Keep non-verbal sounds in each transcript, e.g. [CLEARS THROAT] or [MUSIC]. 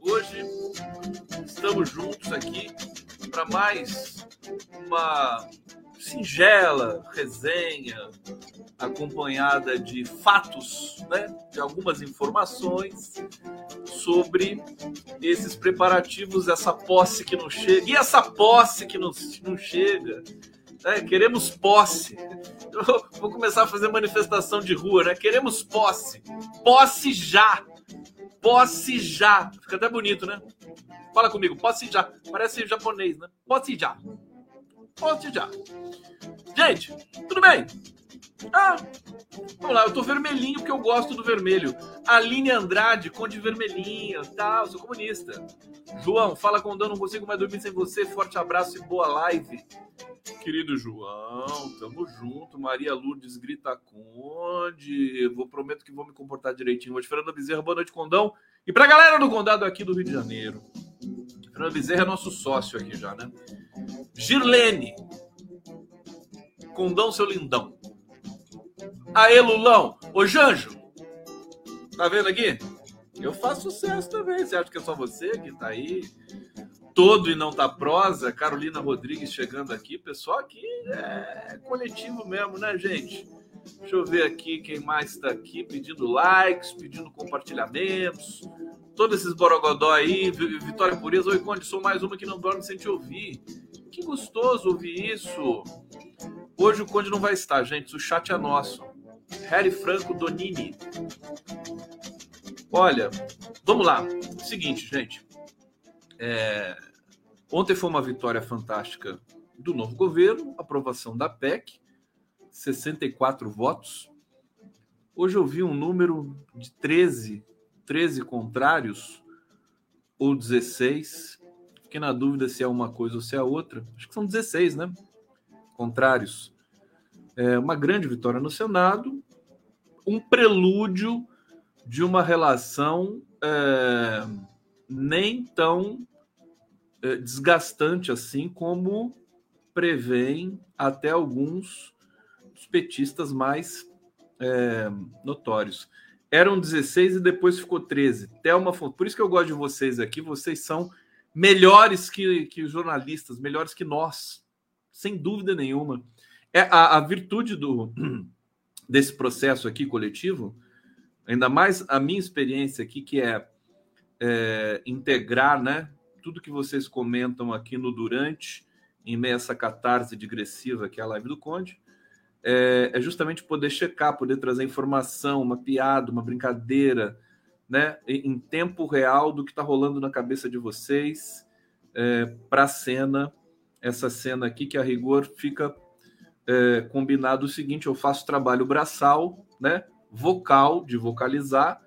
Hoje estamos juntos aqui para mais uma singela resenha acompanhada de fatos, né, de algumas informações sobre esses preparativos, essa posse que não chega e essa posse que não, não chega. É, queremos posse. Eu vou começar a fazer manifestação de rua, né? Queremos posse. Posse já. Posse já. Fica até bonito, né? Fala comigo, posse já. Parece japonês, né? Posse já. Posse já. Gente, tudo bem? Ah, vamos lá, eu tô vermelhinho porque eu gosto do vermelho. Aline Andrade, Conde Vermelhinho, tal, tá, sou comunista. João, fala com o não consigo mais dormir sem você. Forte abraço e boa live. Querido João, tamo junto. Maria Lourdes grita Conde. Vou prometo que vou me comportar direitinho. Hoje, Fernando Bezerra, boa noite, Condão. E pra galera do condado aqui do Rio de Janeiro. Fernando Bezerra é nosso sócio aqui já, né? Girlene. Condão, seu lindão. Aê, Lulão. Ô, Janjo. Tá vendo aqui? Eu faço sucesso também. Você acha que é só você que tá aí? Todo e não tá prosa. Carolina Rodrigues chegando aqui. Pessoal aqui é coletivo mesmo, né, gente? Deixa eu ver aqui quem mais está aqui pedindo likes, pedindo compartilhamentos. Todos esses borogodó aí. Vitória Pureza. Oi, Conde, sou mais uma que não dorme sem te ouvir. Que gostoso ouvir isso. Hoje o Conde não vai estar, gente. O chat é nosso. Harry Franco Donini. Olha, vamos lá. Seguinte, gente. É... Ontem foi uma vitória fantástica do novo governo, aprovação da PEC, 64 votos. Hoje eu vi um número de 13, 13 contrários ou 16. Fiquei na dúvida se é uma coisa ou se é outra. Acho que são 16, né? Contrários. É uma grande vitória no Senado, um prelúdio de uma relação é, nem tão é, desgastante assim como prevêem até alguns dos petistas mais é, notórios. Eram 16 e depois ficou 13. Thelma, por isso que eu gosto de vocês aqui, vocês são melhores que, que os jornalistas, melhores que nós, sem dúvida nenhuma. É a, a virtude do, [CLEARS THROAT] desse processo aqui coletivo, ainda mais a minha experiência aqui, que é, é integrar né, tudo que vocês comentam aqui no durante, em meio a essa catarse digressiva que é a live do Conde, é, é justamente poder checar, poder trazer informação, uma piada, uma brincadeira, né, em tempo real do que está rolando na cabeça de vocês é, para a cena, essa cena aqui que a rigor fica é, combinado o seguinte: eu faço trabalho braçal, né, vocal, de vocalizar,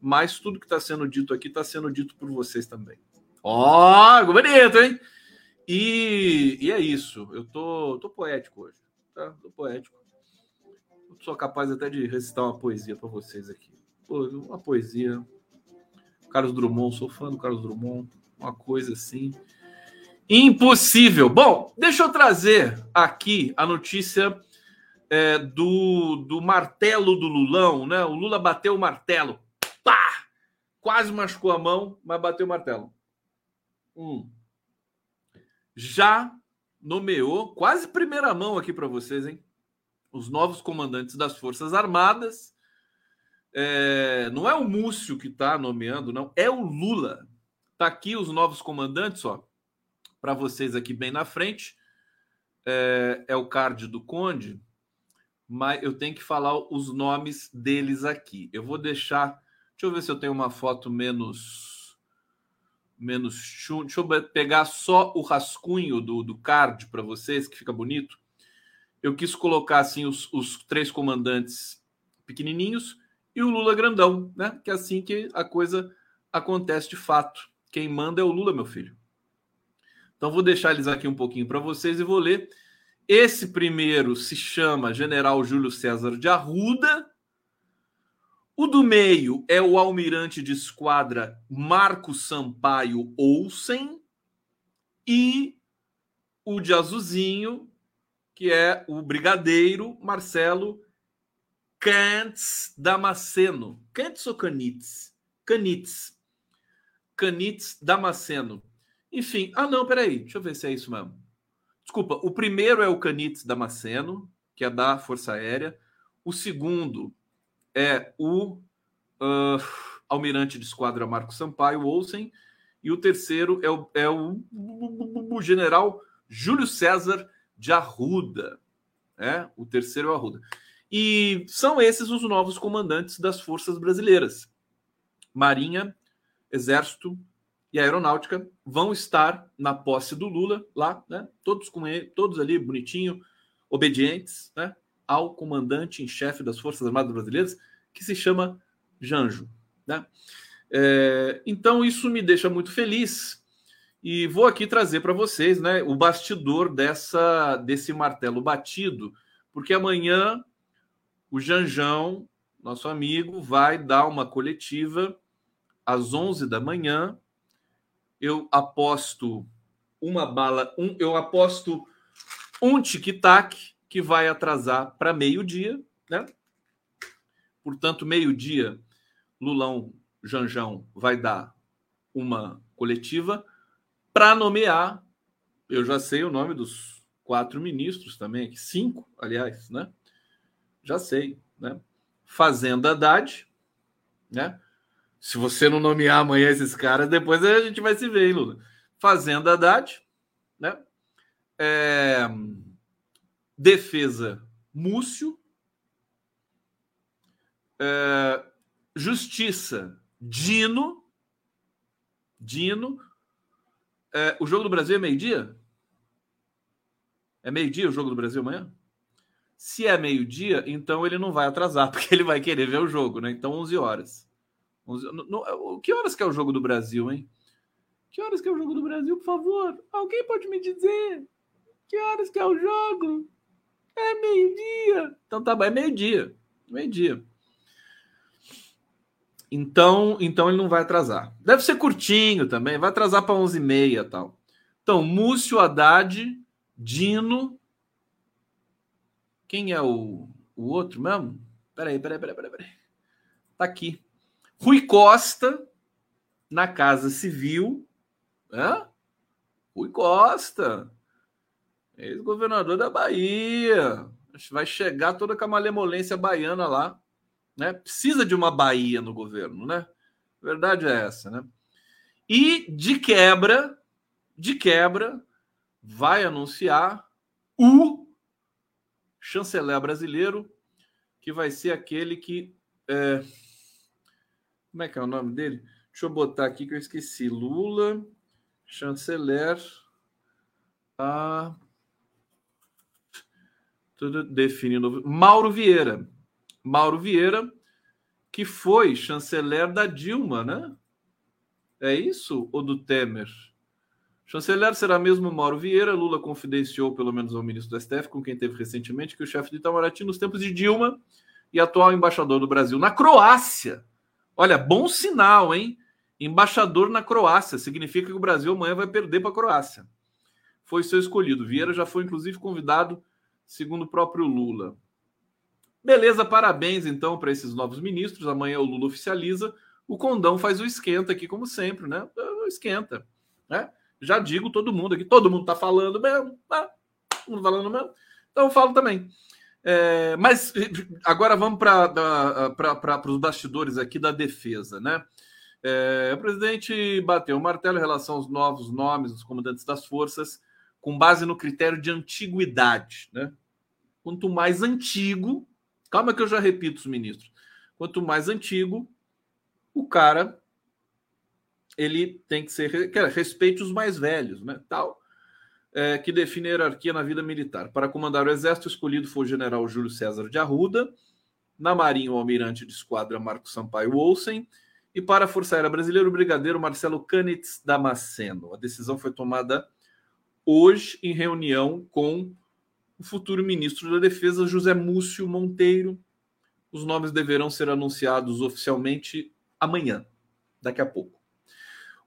mas tudo que está sendo dito aqui está sendo dito por vocês também. Ó, oh, bonito, hein? E, e, é isso. Eu tô, tô poético hoje, tá? Tô poético. Eu sou capaz até de recitar uma poesia para vocês aqui. Pô, uma poesia. Carlos Drummond, sou fã do Carlos Drummond. Uma coisa assim. Impossível. Bom, deixa eu trazer aqui a notícia é, do, do martelo do Lulão, né? O Lula bateu o martelo. Pá! Quase machucou a mão, mas bateu o martelo. Hum. Já nomeou, quase primeira mão aqui para vocês, hein? Os novos comandantes das Forças Armadas é, não é o Múcio que está nomeando, não, é o Lula. Tá aqui os novos comandantes, ó, para vocês aqui bem na frente. É, é, o card do Conde, mas eu tenho que falar os nomes deles aqui. Eu vou deixar. Deixa eu ver se eu tenho uma foto menos. Menos chum. Deixa eu pegar só o rascunho do, do card para vocês, que fica bonito. Eu quis colocar assim os, os três comandantes pequenininhos e o Lula grandão, né? Que é assim que a coisa acontece de fato. Quem manda é o Lula, meu filho. Então vou deixar eles aqui um pouquinho para vocês e vou ler. Esse primeiro se chama General Júlio César de Arruda. O do meio é o almirante de esquadra Marco Sampaio Olsen. E o de azulzinho, que é o brigadeiro Marcelo Cantz Damasceno. Cantz ou Canitz? Canitz. Canitz Damasceno. Enfim, ah não, peraí, deixa eu ver se é isso mesmo. Desculpa, o primeiro é o Canitz Damasceno, que é da Força Aérea. O segundo é o uh, almirante de esquadra Marco Sampaio Olsen. E o terceiro é o, é o, o, general Júlio César de Arruda. É, o terceiro é o Arruda. E são esses os novos comandantes das forças brasileiras. Marinha, Exército e Aeronáutica vão estar na posse do Lula lá, né? Todos com ele, todos ali bonitinho, obedientes, né? Ao comandante em chefe das Forças Armadas Brasileiras, que se chama Janjo, né? É, então isso me deixa muito feliz e vou aqui trazer para vocês, né, o bastidor dessa desse martelo batido, porque amanhã o Janjão, nosso amigo, vai dar uma coletiva às 11 da manhã. Eu aposto uma bala, um, eu aposto um tic-tac que vai atrasar para meio-dia, né? Portanto, meio-dia, Lulão Janjão vai dar uma coletiva para nomear. Eu já sei o nome dos quatro ministros também, cinco, aliás, né? já sei, né? Fazenda Haddad, né? Se você não nomear amanhã esses caras, depois a gente vai se ver, hein, Lula? Fazenda Haddad, né? É... Defesa Múcio. É... Justiça Dino. Dino. É... O jogo do Brasil é meio-dia? É meio-dia o jogo do Brasil amanhã? Se é meio-dia, então ele não vai atrasar, [LAUGHS] porque ele vai querer ver o jogo, né? Então, 11 horas. 11, no, no, que horas que é o jogo do Brasil, hein? Que horas que é o jogo do Brasil, por favor? Alguém pode me dizer? Que horas que é o jogo? É meio-dia. Então tá bom, é meio-dia. Meio-dia. Então, então ele não vai atrasar. Deve ser curtinho também, vai atrasar para 11h30 e tal. Então, Múcio Haddad, Dino, quem é o, o outro mesmo? Peraí, peraí, peraí, peraí. Tá aqui. Rui Costa, na Casa Civil. Hã? Rui Costa, ex-governador da Bahia. Vai chegar toda com a malemolência baiana lá. Né? Precisa de uma Bahia no governo, né? Verdade é essa, né? E de quebra, de quebra, vai anunciar o chanceler brasileiro, que vai ser aquele que. É... Como é que é o nome dele? Deixa eu botar aqui que eu esqueci. Lula, chanceler. A... Tudo definindo. Mauro Vieira. Mauro Vieira, que foi chanceler da Dilma, né? É isso? Ou do Temer? Chanceler será mesmo Mauro Vieira. Lula confidenciou, pelo menos ao ministro do STF, com quem teve recentemente, que o chefe de Itamaraty, nos tempos de Dilma e atual embaixador do Brasil na Croácia. Olha, bom sinal, hein? Embaixador na Croácia. Significa que o Brasil amanhã vai perder para a Croácia. Foi seu escolhido. Vieira já foi, inclusive, convidado, segundo o próprio Lula. Beleza, parabéns então para esses novos ministros. Amanhã o Lula oficializa. O Condão faz o esquenta aqui, como sempre, né? Esquenta, né? Já digo todo mundo aqui, todo mundo está falando mesmo, tá? Todo mundo falando mesmo. Então eu falo também. É, mas agora vamos para os bastidores aqui da defesa, né? É, o presidente bateu o martelo em relação aos novos nomes dos comandantes das forças, com base no critério de antiguidade, né? Quanto mais antigo, calma que eu já repito os ministros, quanto mais antigo, o cara ele tem que ser que respeite os mais velhos, né? Tal, é, que define a hierarquia na vida militar. Para comandar o exército, escolhido foi o general Júlio César de Arruda, na Marinha, o almirante de esquadra Marco Sampaio Olsen, e para a Força Aérea Brasileira, o brigadeiro Marcelo Canitz Damasceno. A decisão foi tomada hoje em reunião com o futuro ministro da Defesa, José Múcio Monteiro. Os nomes deverão ser anunciados oficialmente amanhã, daqui a pouco.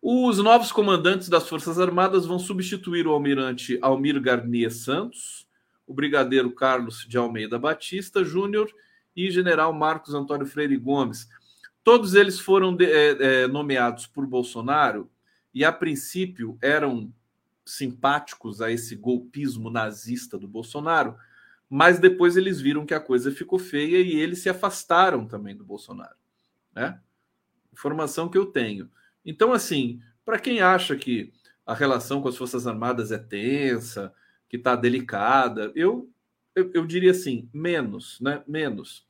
Os novos comandantes das Forças Armadas vão substituir o almirante Almir Garnier Santos, o brigadeiro Carlos de Almeida Batista Júnior e general Marcos Antônio Freire Gomes. Todos eles foram de, é, é, nomeados por Bolsonaro e, a princípio, eram simpáticos a esse golpismo nazista do Bolsonaro, mas depois eles viram que a coisa ficou feia e eles se afastaram também do Bolsonaro. Né? Informação que eu tenho. Então, assim, para quem acha que a relação com as Forças Armadas é tensa, que está delicada, eu, eu, eu, diria assim, menos, né? Menos.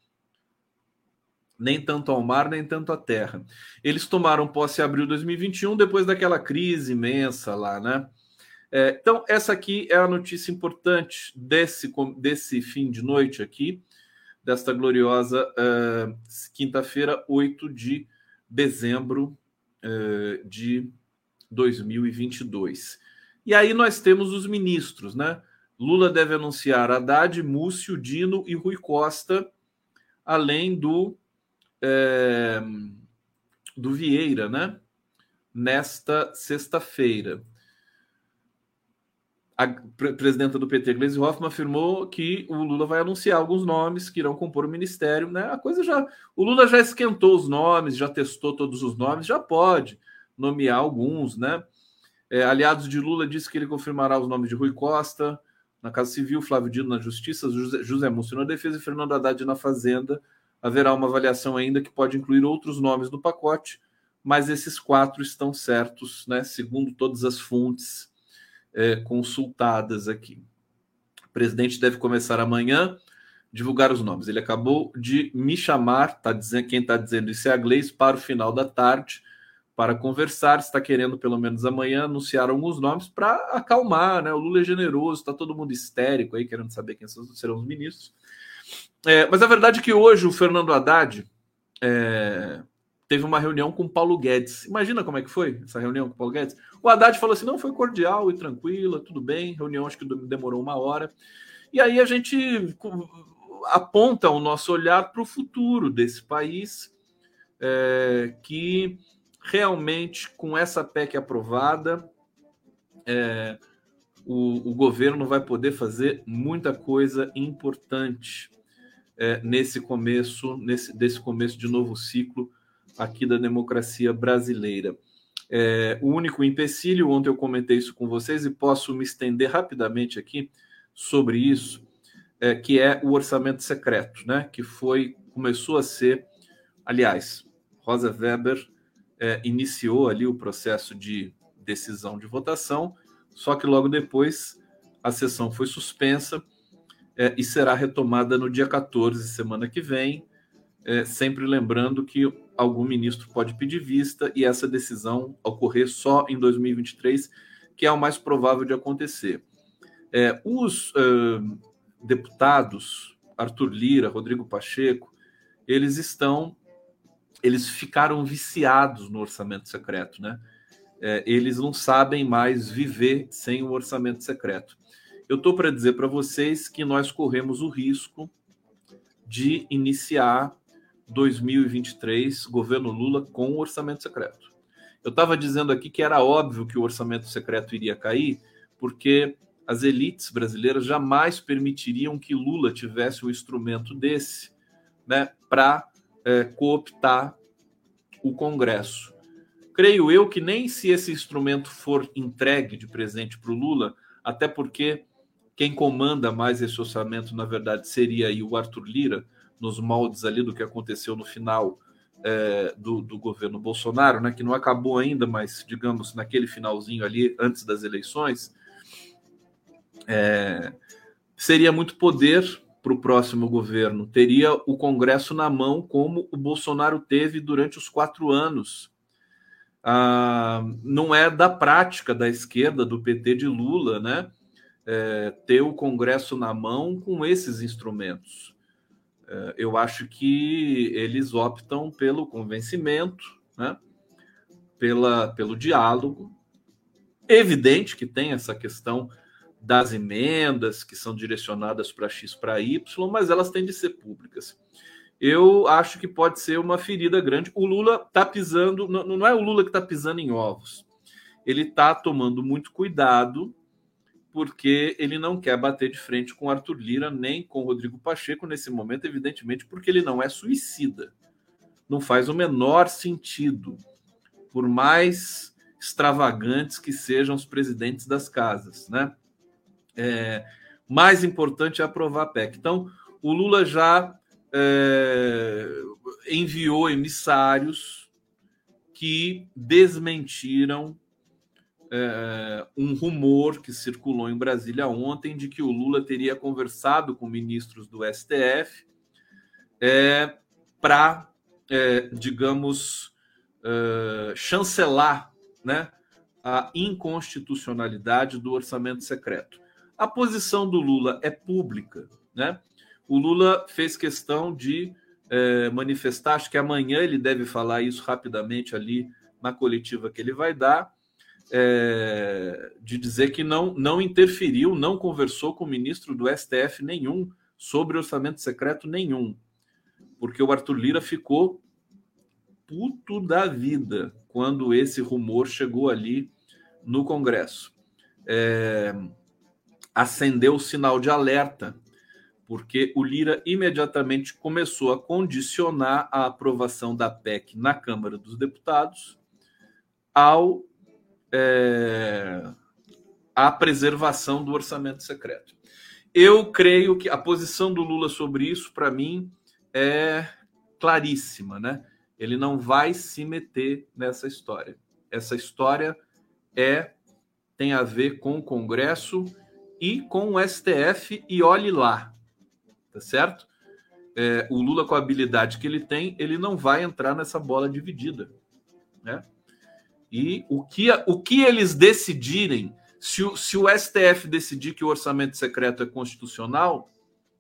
Nem tanto ao mar, nem tanto à terra. Eles tomaram posse em abril de 2021, depois daquela crise imensa lá, né? É, então, essa aqui é a notícia importante desse, desse fim de noite aqui, desta gloriosa uh, quinta-feira, 8 de dezembro uh, de 2022. E aí nós temos os ministros, né? Lula deve anunciar Haddad, Múcio, Dino e Rui Costa, além do, é, do Vieira, né? Nesta sexta-feira. A presidenta do PT, Gleisi Hoffmann, afirmou que o Lula vai anunciar alguns nomes que irão compor o ministério, né? A coisa já. O Lula já esquentou os nomes, já testou todos os nomes, já pode nomear alguns, né? É, aliados de Lula disse que ele confirmará os nomes de Rui Costa na Casa Civil, Flávio Dino na Justiça, José, José Múcio na Defesa e Fernando Haddad na Fazenda. Haverá uma avaliação ainda que pode incluir outros nomes no pacote, mas esses quatro estão certos, né? Segundo todas as fontes é, consultadas aqui. O presidente deve começar amanhã divulgar os nomes. Ele acabou de me chamar, tá dizendo, quem está dizendo isso é a Gleice, para o final da tarde, para conversar. Está querendo, pelo menos amanhã, anunciar alguns nomes para acalmar, né? O Lula é generoso, está todo mundo histérico aí, querendo saber quem serão os ministros. É, mas a verdade é que hoje o Fernando Haddad é, teve uma reunião com Paulo Guedes. Imagina como é que foi essa reunião com Paulo Guedes. O Haddad falou assim: não, foi cordial e tranquila, tudo bem. Reunião acho que demorou uma hora. E aí a gente aponta o nosso olhar para o futuro desse país, é, que realmente, com essa PEC aprovada, é, o, o, governo vai poder fazer muita coisa importante é, nesse começo, nesse, desse começo de novo ciclo aqui da democracia brasileira. É, o único empecilho, ontem eu comentei isso com vocês e posso me estender rapidamente aqui sobre isso, é, que é o orçamento secreto, né? Que foi, começou a ser, aliás, Rosa Weber é, iniciou ali o processo de decisão de votação, só que logo depois a sessão foi suspensa é, e será retomada no dia 14, semana que vem, é, sempre lembrando que algum ministro pode pedir vista e essa decisão ocorrer só em 2023, que é o mais provável de acontecer. É, os uh, deputados, Arthur Lira, Rodrigo Pacheco, eles estão, eles ficaram viciados no orçamento secreto, né? É, eles não sabem mais viver sem o orçamento secreto. Eu estou para dizer para vocês que nós corremos o risco de iniciar 2023, governo Lula com orçamento secreto. Eu estava dizendo aqui que era óbvio que o orçamento secreto iria cair, porque as elites brasileiras jamais permitiriam que Lula tivesse um instrumento desse né, para é, cooptar o Congresso. Creio eu que nem se esse instrumento for entregue de presente para o Lula, até porque quem comanda mais esse orçamento, na verdade, seria o Arthur Lira, nos moldes ali do que aconteceu no final é, do, do, governo Bolsonaro, né, que não acabou ainda, mas digamos naquele finalzinho ali antes das eleições, é, seria muito poder para o próximo governo. Teria o Congresso na mão, como o Bolsonaro teve durante os quatro anos. Ah, não é da prática da esquerda, do PT de Lula, né? É, ter o Congresso na mão com esses instrumentos. É, eu acho que eles optam pelo convencimento, né? Pela, pelo diálogo. Evidente que tem essa questão das emendas que são direcionadas para X para Y, mas elas têm de ser públicas. Eu acho que pode ser uma ferida grande. O Lula está pisando, não é o Lula que está pisando em ovos. Ele está tomando muito cuidado, porque ele não quer bater de frente com Arthur Lira nem com Rodrigo Pacheco nesse momento, evidentemente, porque ele não é suicida. Não faz o menor sentido. Por mais extravagantes que sejam os presidentes das casas, né? É, mais importante é aprovar a PEC. Então, o Lula já é, enviou emissários que desmentiram é, um rumor que circulou em Brasília ontem de que o Lula teria conversado com ministros do STF é, para, é, digamos, é, chancelar né, a inconstitucionalidade do orçamento secreto. A posição do Lula é pública, né? O Lula fez questão de é, manifestar, acho que amanhã ele deve falar isso rapidamente ali na coletiva que ele vai dar, é, de dizer que não, não interferiu, não conversou com o ministro do STF nenhum sobre orçamento secreto nenhum, porque o Arthur Lira ficou puto da vida quando esse rumor chegou ali no Congresso. É, acendeu o sinal de alerta, porque o Lira imediatamente começou a condicionar a aprovação da PEC na Câmara dos Deputados ao é, à preservação do orçamento secreto. Eu creio que a posição do Lula sobre isso, para mim, é claríssima, né? Ele não vai se meter nessa história. Essa história é tem a ver com o Congresso e com o STF e olhe lá, tá certo? É, o Lula com a habilidade que ele tem, ele não vai entrar nessa bola dividida, né? E o que, o que eles decidirem, se o, se o STF decidir que o orçamento secreto é constitucional,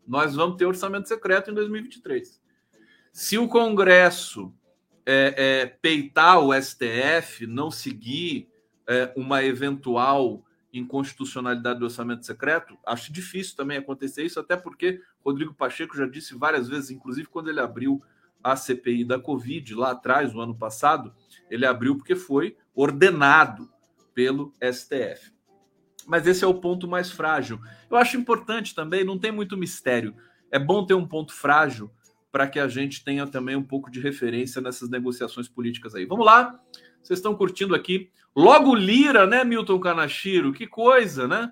nós vamos ter orçamento secreto em 2023. Se o Congresso é, é, peitar o STF, não seguir é, uma eventual inconstitucionalidade do orçamento secreto, acho difícil também acontecer isso, até porque Rodrigo Pacheco já disse várias vezes, inclusive quando ele abriu a CPI da Covid lá atrás, no ano passado, ele abriu porque foi ordenado pelo STF. Mas esse é o ponto mais frágil. Eu acho importante também, não tem muito mistério. É bom ter um ponto frágil para que a gente tenha também um pouco de referência nessas negociações políticas aí. Vamos lá. Vocês estão curtindo aqui. Logo Lira, né, Milton Kanashiro? Que coisa, né?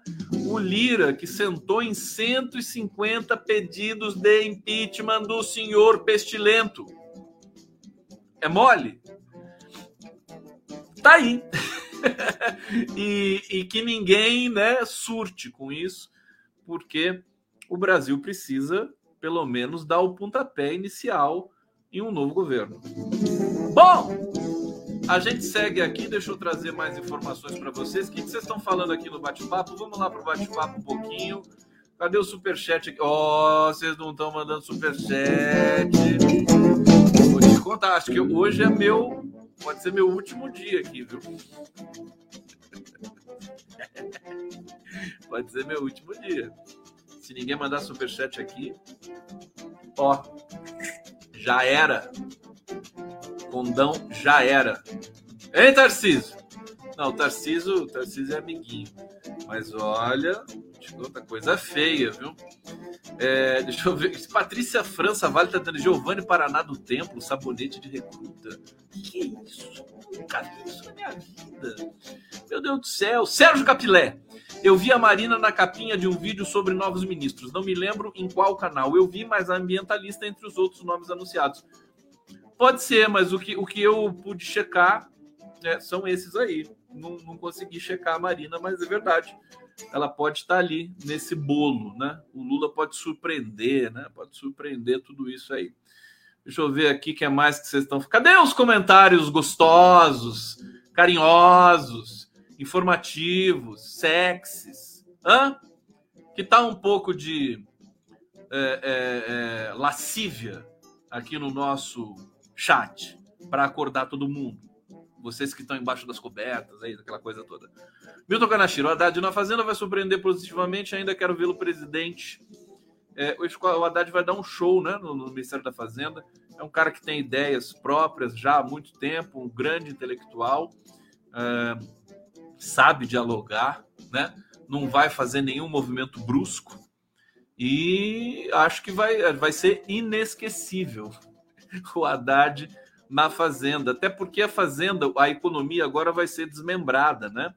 O Lira que sentou em 150 pedidos de impeachment do senhor Pestilento. É mole? Tá aí. [LAUGHS] e, e que ninguém, né, surte com isso, porque o Brasil precisa, pelo menos, dar o pontapé inicial em um novo governo. Bom, a gente segue aqui, deixa eu trazer mais informações para vocês. O que, vocês estão falando aqui no bate-papo? Vamos lá para o bate-papo um pouquinho. Cadê o superchat aqui? Ó, oh, vocês não estão mandando superchat. Vou te contar, acho que hoje é meu. Pode ser meu último dia aqui, viu? [LAUGHS] Pode ser meu último dia. Se ninguém mandar superchat aqui, ó, já era. Condão já era. Hein, Tarcísio? Não, o Tarcísio, o Tarcísio é amiguinho. Mas olha, outra coisa feia, viu? É, deixa eu ver. Patrícia França Vale tá dando Giovanni Paraná do Templo, sabonete de recruta. Que isso? Nunca vi isso na minha vida. Meu Deus do céu. Sérgio Capilé. Eu vi a Marina na capinha de um vídeo sobre novos ministros. Não me lembro em qual canal eu vi, mas a ambientalista entre os outros nomes anunciados. Pode ser, mas o que, o que eu pude checar né, são esses aí. Não, não consegui checar a Marina, mas é verdade. Ela pode estar ali nesse bolo, né? O Lula pode surpreender, né? Pode surpreender tudo isso aí. Deixa eu ver aqui que é mais que vocês estão. Cadê os comentários gostosos, carinhosos, informativos, sexys? Hã? Que tá um pouco de é, é, é, lascívia aqui no nosso chat para acordar todo mundo. Vocês que estão embaixo das cobertas, aí, aquela coisa toda. Milton Kanashiro, o Haddad na Fazenda vai surpreender positivamente, ainda quero vê-lo presidente. É, o Haddad vai dar um show né, no, no, Ministério da Fazenda. É um cara que tem ideias próprias já há muito tempo, um grande intelectual, é, sabe dialogar, né? não vai fazer nenhum movimento brusco e acho que vai, vai ser inesquecível [LAUGHS] o Haddad na Fazenda, até porque a Fazenda, a economia agora vai ser desmembrada, né?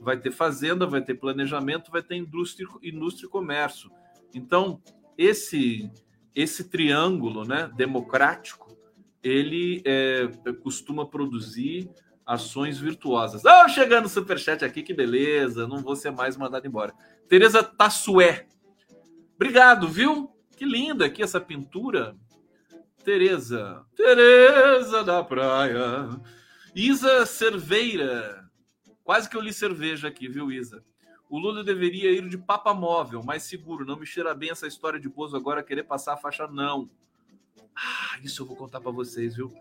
Vai ter Fazenda, vai ter planejamento, vai ter indústria, indústria e comércio. Então, esse, esse triângulo né, democrático, ele é, costuma produzir ações virtuosas. Ah, chegando o superchat aqui, que beleza, não vou ser mais mandado embora. Tereza Tassué, obrigado, viu? Que linda aqui essa pintura. Tereza, Tereza da praia. Isa Cerveira, quase que eu li cerveja aqui, viu, Isa? O Lula deveria ir de papa móvel, mais seguro. Não me cheira bem essa história de Bozo agora querer passar a faixa, não. Ah, isso eu vou contar para vocês, viu?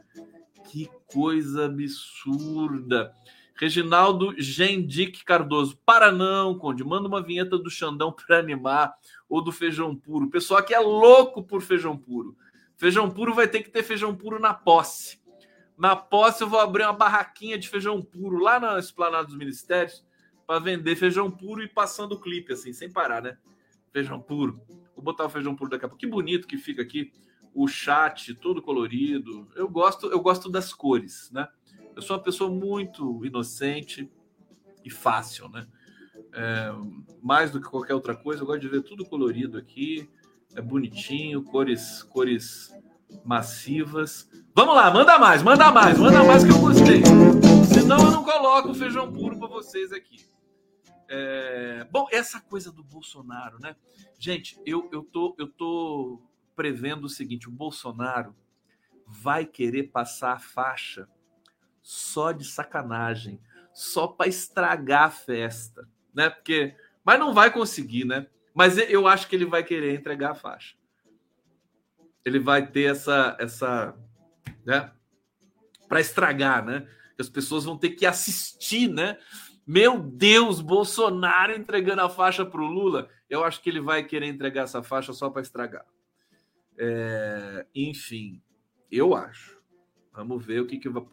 Que coisa absurda. Reginaldo Gendic Cardoso. Para não, Conde. Manda uma vinheta do Xandão para animar ou do feijão puro. O pessoal aqui é louco por feijão puro. Feijão puro vai ter que ter feijão puro na posse. Na posse eu vou abrir uma barraquinha de feijão puro lá na Esplanada dos Ministérios para vender feijão puro e passando o clipe assim, sem parar, né? Feijão puro. Vou botar o feijão puro daqui a pouco. Que bonito que fica aqui o chat todo colorido. Eu gosto, eu gosto das cores, né? Eu sou uma pessoa muito inocente e fácil, né? É, mais do que qualquer outra coisa, eu gosto de ver tudo colorido aqui, é bonitinho, cores, cores massivas. Vamos lá, manda mais, manda mais, manda mais que eu gostei. Senão eu não coloco feijão puro para vocês aqui. É, bom, essa coisa do Bolsonaro, né? Gente, eu, eu, tô, eu tô prevendo o seguinte: o Bolsonaro vai querer passar a faixa só de sacanagem, só para estragar a festa, né? Porque, mas não vai conseguir, né? Mas eu acho que ele vai querer entregar a faixa. Ele vai ter essa, essa, né? Para estragar, né? As pessoas vão ter que assistir, né? Meu Deus, Bolsonaro entregando a faixa para o Lula. Eu acho que ele vai querer entregar essa faixa só para estragar. É, enfim, eu acho. Vamos ver o que, que vai.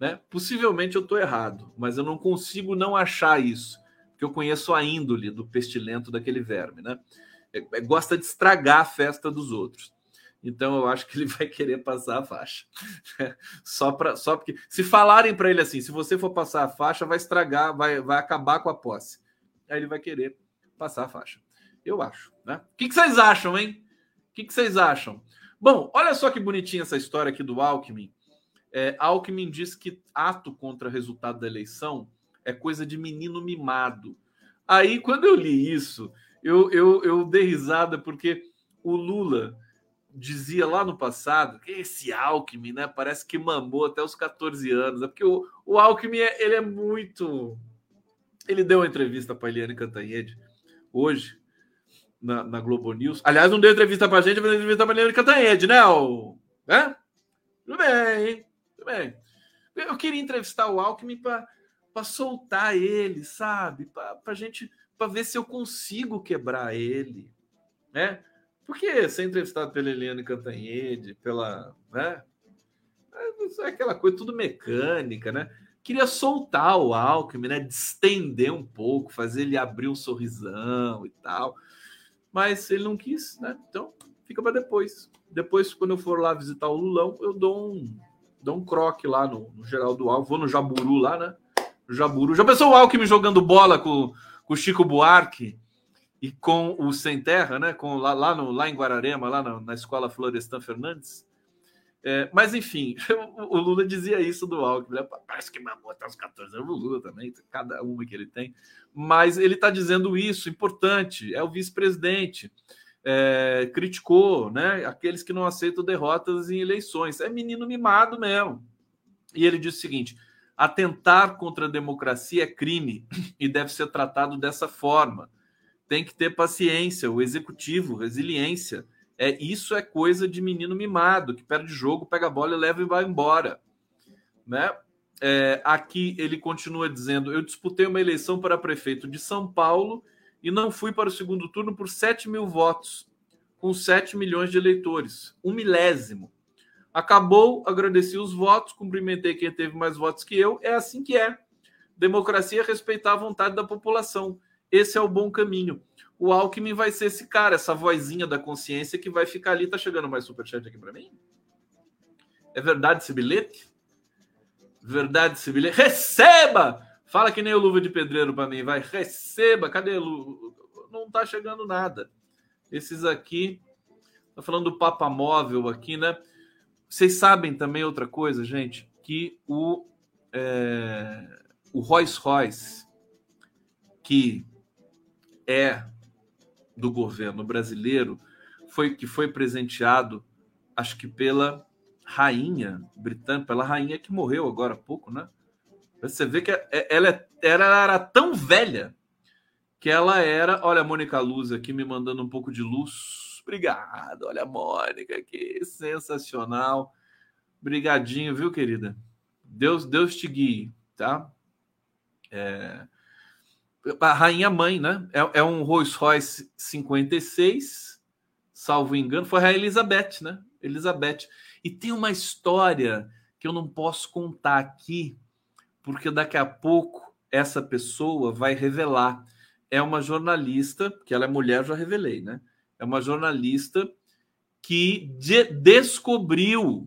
Né? Possivelmente eu estou errado, mas eu não consigo não achar isso, porque eu conheço a índole do pestilento daquele verme, né? É, é, gosta de estragar a festa dos outros. Então eu acho que ele vai querer passar a faixa. [LAUGHS] só para só porque se falarem para ele assim, se você for passar a faixa, vai estragar, vai, vai acabar com a posse. Aí ele vai querer passar a faixa. Eu acho, né? O que, que vocês acham, hein? O que, que vocês acham? Bom, olha só que bonitinha essa história aqui do Alckmin. É, Alckmin diz que ato contra resultado da eleição é coisa de menino mimado. Aí, quando eu li isso, eu, eu, eu dei risada porque o Lula dizia lá no passado que esse Alckmin, né, parece que mamou até os 14 anos. É porque o, o Alckmin, ele é muito... Ele deu uma entrevista para Eliane Cantanhede hoje, na, na, Globo News. Aliás, não deu entrevista pra gente, mas entrevista pra Leandro Cantanhede, né? O, né? Tudo bem? Tudo bem. Eu queria entrevistar o Alckmin para soltar ele, sabe? Para gente para ver se eu consigo quebrar ele, né? Porque ser entrevistado pela Eliane Cantanhede, pela, né? É aquela coisa tudo mecânica, né? Queria soltar o Alckmin, né? Distender um pouco, fazer ele abrir um sorrisão e tal mas ele não quis, né? Então fica para depois. Depois, quando eu for lá visitar o Lulão, eu dou um, dou um croque lá no, no Geraldo Alves, vou no Jaburu lá, né? Jaburu. Já pensou o Alckmin jogando bola com, com o Chico Buarque e com o Sem Terra, né? Com, lá, lá, no, lá em Guararema, lá na, na escola Florestan Fernandes? É, mas enfim, [LAUGHS] o Lula dizia isso do Alckmin. Né? Parece que mamou até os 14 anos. O Lula também, cada uma que ele tem. Mas ele está dizendo isso, importante. É o vice-presidente. É, criticou né, aqueles que não aceitam derrotas em eleições. É menino mimado mesmo. E ele disse o seguinte: atentar contra a democracia é crime e deve ser tratado dessa forma. Tem que ter paciência, o executivo, resiliência é isso é coisa de menino mimado que perde jogo, pega a bola leva e vai embora, né? é, aqui ele continua dizendo: Eu disputei uma eleição para prefeito de São Paulo e não fui para o segundo turno por 7 mil votos, com 7 milhões de eleitores, um milésimo. Acabou, agradeci os votos, cumprimentei quem teve mais votos que eu. É assim que é. Democracia é respeitar a vontade da população. Esse é o bom caminho. O Alckmin vai ser esse cara, essa vozinha da consciência que vai ficar ali. Tá chegando mais superchat aqui para mim? É verdade esse bilhete? Verdade esse bilhete? Receba! Fala que nem o Luva de Pedreiro para mim, vai. Receba! Cadê o Não tá chegando nada. Esses aqui. Tá falando do Papa Móvel aqui, né? Vocês sabem também outra coisa, gente, que o, é, o Rolls Royce, que é do governo brasileiro, foi que foi presenteado, acho que pela rainha britânica, pela rainha que morreu agora há pouco, né? Você vê que é, é, é, ela era tão velha que ela era. Olha a Mônica Luz aqui me mandando um pouco de luz. Obrigado. Olha a Mônica, que sensacional. Obrigadinho, viu, querida? Deus, Deus te guie, tá? É, a rainha mãe, né? É, é, um Rolls Royce 56, salvo engano, foi a Elizabeth, né? Elizabeth. E tem uma história que eu não posso contar aqui, porque daqui a pouco essa pessoa vai revelar. É uma jornalista, que ela é mulher, já revelei, né? É uma jornalista que de descobriu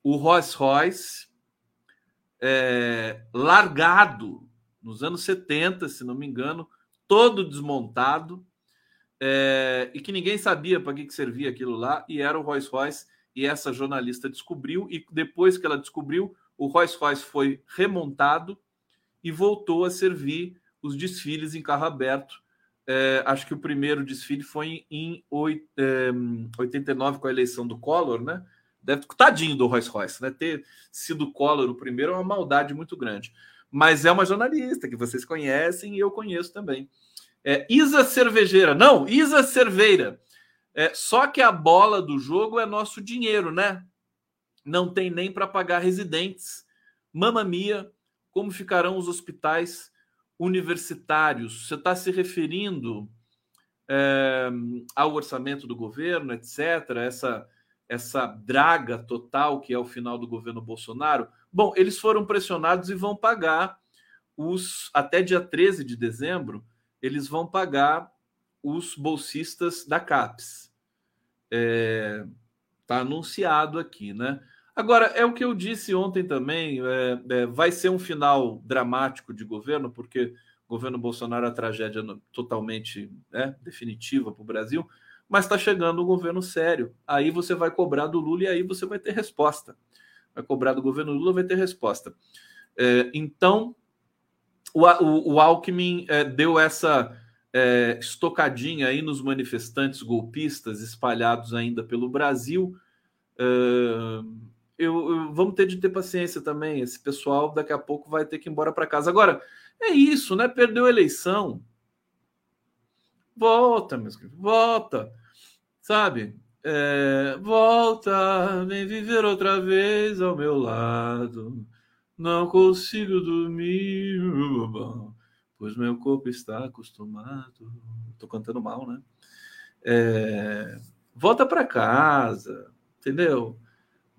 o Rolls Royce é, largado nos anos 70, se não me engano, todo desmontado, é, e que ninguém sabia para que, que servia aquilo lá, e era o Rolls Royce, e essa jornalista descobriu, e depois que ela descobriu, o Rolls Royce foi remontado e voltou a servir os desfiles em carro aberto. É, acho que o primeiro desfile foi em, em é, 89 com a eleição do Collor, né? Deve tadinho do Rolls Royce, né? Ter sido Collor o primeiro é uma maldade muito grande. Mas é uma jornalista que vocês conhecem e eu conheço também. É, Isa Cervejeira, não, Isa Cerveira. É, só que a bola do jogo é nosso dinheiro, né? não tem nem para pagar residentes. Mamma mia, como ficarão os hospitais universitários? Você está se referindo é, ao orçamento do governo, etc., essa, essa draga total que é o final do governo Bolsonaro? Bom, eles foram pressionados e vão pagar os até dia 13 de dezembro, eles vão pagar os bolsistas da CAPES. Está é, tá anunciado aqui, né? Agora, é o que eu disse ontem também: é, é, vai ser um final dramático de governo, porque o governo Bolsonaro é a tragédia totalmente né, definitiva para o Brasil, mas está chegando um governo sério. Aí você vai cobrar do Lula e aí você vai ter resposta. Vai cobrar do governo Lula, vai ter resposta. É, então, o, o, o Alckmin é, deu essa é, estocadinha aí nos manifestantes golpistas espalhados ainda pelo Brasil. Uh, eu, eu, vamos ter de ter paciência também. Esse pessoal daqui a pouco vai ter que ir embora para casa. Agora, é isso, né? Perdeu a eleição. Volta, meus queridos, volta. Sabe? É, volta, vem viver outra vez ao meu lado. Não consigo dormir, pois meu corpo está acostumado. Tô cantando mal, né? É, volta para casa, entendeu?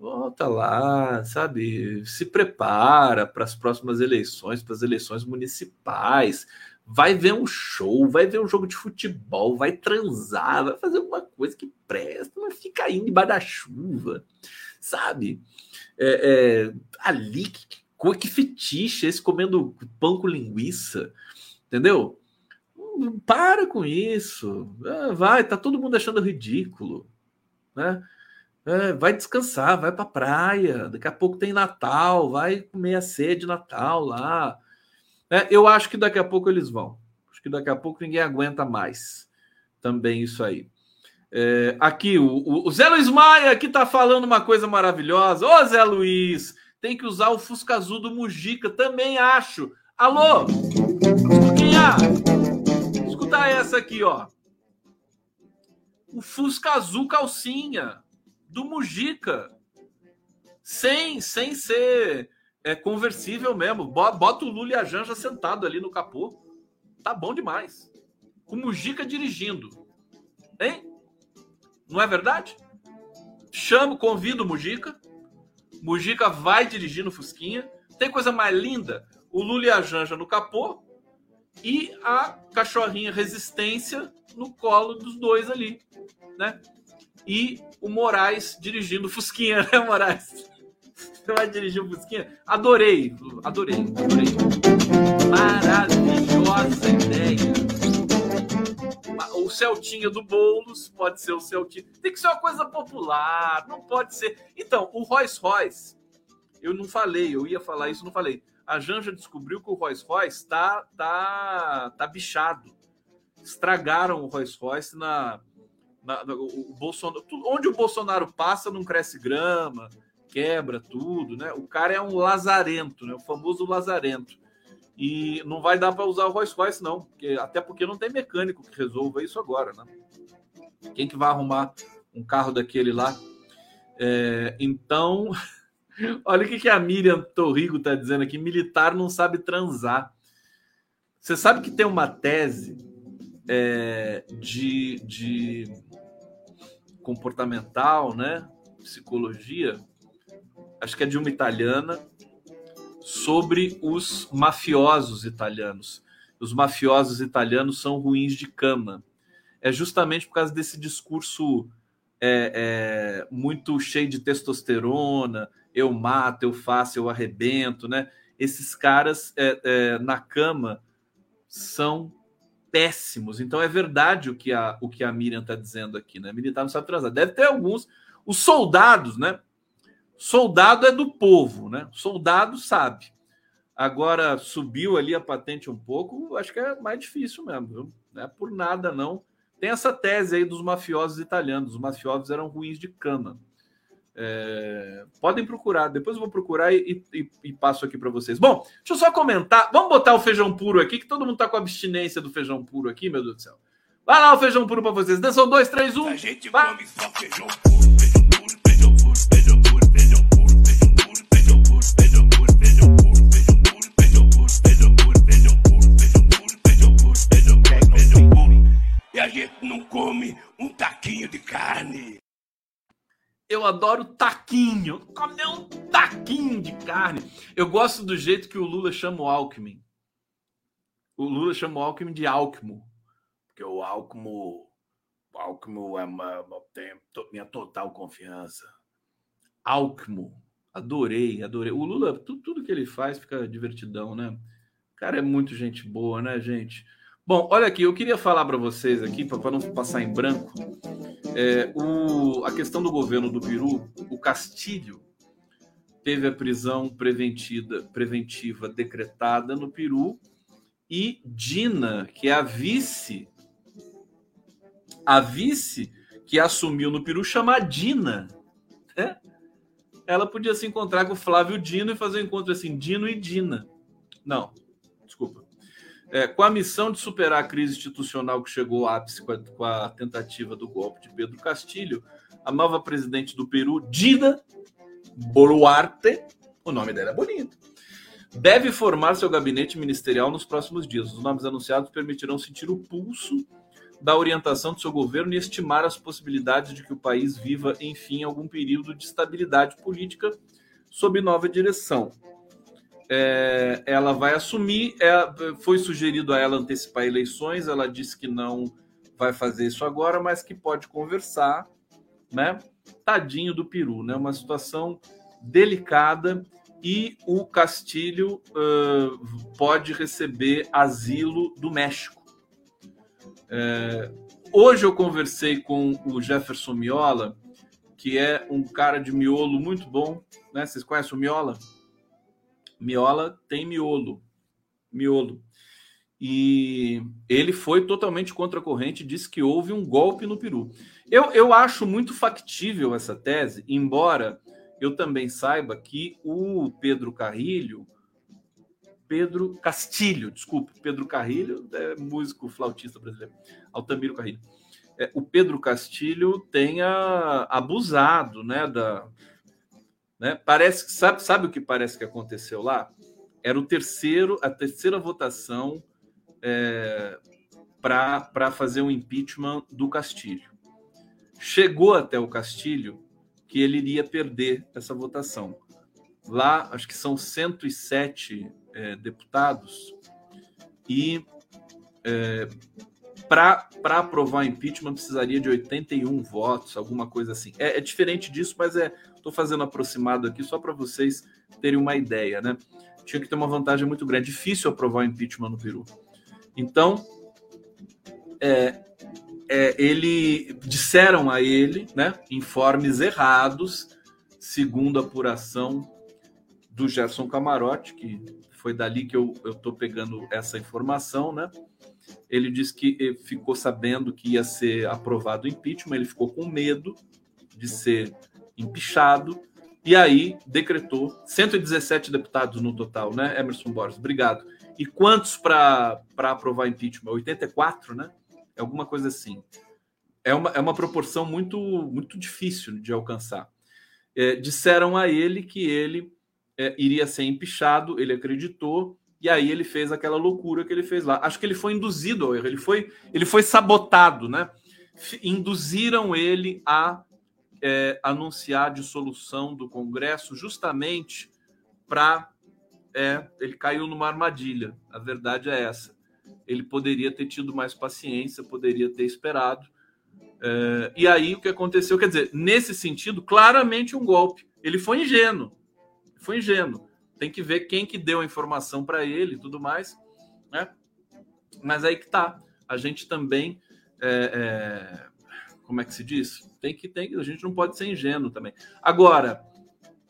Volta lá, sabe? Se prepara para as próximas eleições, para as eleições municipais. Vai ver um show, vai ver um jogo de futebol, vai transar, vai fazer alguma coisa que presta, não fica indo debaixo da chuva, sabe? É, é, ali, que, que, fetiche esse comendo pão com linguiça, entendeu? Para com isso. Ah, vai, tá todo mundo achando ridículo, né? É, vai descansar, vai para praia. Daqui a pouco tem Natal, vai comer a sede Natal lá. É, eu acho que daqui a pouco eles vão. Acho que daqui a pouco ninguém aguenta mais. Também isso aí. É, aqui, o, o, Zé Luiz Maia aqui tá falando uma coisa maravilhosa. Ô, Zé Luiz, tem que usar o Fusca Azul do Mujica. Também acho. Alô? Escutinha! Escuta essa aqui, ó. O Fusca Azul calcinha do Mujica. Sem, sem ser É conversível mesmo. Bota o Lula e a Janja sentado ali no capô. Tá bom demais. Com Mujica dirigindo. Hein? Não é verdade? Chamo, convido o Mujica. Mujica vai dirigir no Fusquinha. Tem coisa mais linda? O Lula e a Janja no capô e a cachorrinha Resistência no colo dos dois ali, né? E o Moraes dirigindo o Fusquinha, né, Moraes? Você vai dirigir o Fusquinha? Adorei, adorei, adorei. Maravilhosa ideia. O Celtinha do Boulos pode ser o Celtinha. Tem que ser uma coisa popular, não pode ser. Então, o Royce Royce, eu não falei, eu ia falar isso, não falei a Janja descobriu que o Rolls Royce tá, tá, tá bichado. Estragaram o Rolls Royce na, na, o, o Bolsonaro. Onde o Bolsonaro passa, não cresce grama, quebra tudo, né? O cara é um lazarento, né? O famoso lazarento. E não vai dar para usar o Rolls Royce, não, porque, até porque não tem mecânico que resolva isso agora, né? Quem que vai arrumar um carro daquele lá? É, então. [LAUGHS] Olha o que, que a Miriam Torrigo está dizendo aqui: militar não sabe transar. Você sabe que tem uma tese é, de, de comportamental, né? Psicologia, acho que é de uma italiana, sobre os mafiosos italianos. Os mafiosos italianos são ruins de cama. É justamente por causa desse discurso é, é, muito cheio de testosterona, eu mato, eu faço, eu arrebento, né? Esses caras é, é, na cama são péssimos. Então é verdade o que a, o que a Miriam está dizendo aqui, né? Militar não sabe transar. Deve ter alguns. Os soldados, né? Soldado é do povo, né? Soldado sabe. Agora subiu ali a patente um pouco, acho que é mais difícil mesmo, viu? Não é por nada, não. Tem essa tese aí dos mafiosos italianos. Os mafiosos eram ruins de cama. É, podem procurar, depois eu vou procurar e, e, e passo aqui para vocês. Bom, deixa eu só comentar. Vamos botar o feijão puro aqui, que todo mundo tá com abstinência do feijão puro aqui, meu Deus do céu. Vai lá o feijão puro para vocês. Dançam dois, três, um. A gente vai. come só feijão puro. E a gente não come um taquinho de carne. Eu adoro taquinho. Comer um taquinho de carne. Eu gosto do jeito que o Lula chama o Alckmin. O Lula chama o Alckmin de Alckmo. Porque o Alckmin, o Alckmin é uma, tem minha total confiança. Alckmin. Adorei, adorei. O Lula, tudo, tudo que ele faz fica divertidão, né? O cara é muito gente boa, né, gente? Bom, olha aqui, eu queria falar para vocês aqui, para não passar em branco, é, o, a questão do governo do Peru, o Castilho teve a prisão preventiva, decretada no Peru e Dina, que é a vice, a vice que assumiu no Peru, chama Dina, né? Ela podia se encontrar com o Flávio Dino e fazer um encontro assim, Dino e Dina. Não. É, com a missão de superar a crise institucional que chegou ao ápice com a, com a, tentativa do golpe de Pedro Castilho, a nova presidente do Peru, Dina Boluarte, o nome dela é bonito, deve formar seu gabinete ministerial nos próximos dias. Os nomes anunciados permitirão sentir o pulso da orientação do seu governo e estimar as possibilidades de que o país viva, enfim, algum período de estabilidade política sob nova direção é, ela vai assumir. É, foi sugerido a ela antecipar eleições, ela disse que não vai fazer isso agora, mas que pode conversar, né? Tadinho do Peru, né? Uma situação delicada e o Castilho uh, pode receber asilo do México. É, hoje eu conversei com o Jefferson Miola, que é um cara de miolo muito bom, né? Vocês conhecem o Miola? Miola tem miolo. Miolo. E ele foi totalmente contra a corrente, disse que houve um golpe no Peru. Eu, eu acho muito factível essa tese, embora eu também saiba que o Pedro Carrilho, Pedro Castilho, desculpe, Pedro Carrilho é músico flautista brasileiro, Altamiro Carrilho. É, o Pedro Castilho tenha abusado né, da, Né? Parece sabe, sabe o que parece que aconteceu lá? Era o terceiro, a terceira votação é, para fazer um impeachment do Castilho. Chegou até o Castilho que ele iria perder essa votação. Lá, acho que são 107 é, deputados, e é, para aprovar impeachment precisaria de 81 votos, alguma coisa assim. É, é diferente disso, mas é estou fazendo aproximado aqui só para vocês terem uma ideia, né? Tinha que ter uma vantagem muito grande. Difícil aprovar o impeachment no Peru. Então, é, é, ele disseram a ele, né, informes errados, segundo a apuração do Gerson Camarote, que foi dali que eu estou pegando essa informação, né? Ele disse que ficou sabendo que ia ser aprovado o impeachment, ele ficou com medo de ser empichado, e aí decretou 117 deputados no total, né, Emerson Borges? Obrigado. E quantos para aprovar impeachment? 84, né? É alguma coisa assim. É uma, é uma proporção muito, muito difícil de alcançar. É, disseram a ele que ele é, iria ser empichado, ele acreditou, e aí ele fez aquela loucura que ele fez lá. Acho que ele foi induzido ao erro, ele foi, ele foi sabotado, né? Induziram ele a é, anunciar a dissolução do Congresso justamente para. É, ele caiu numa armadilha. A verdade é essa. Ele poderia ter tido mais paciência, poderia ter esperado. É, e aí o que aconteceu? Quer dizer, nesse sentido, claramente um golpe. Ele foi ingênuo. Foi ingênuo. Tem que ver quem que deu a informação para ele e tudo mais. Né? Mas aí que tá. A gente também. É, é, como é que se diz? Tem que tem, a gente não pode ser ingênuo também. Agora,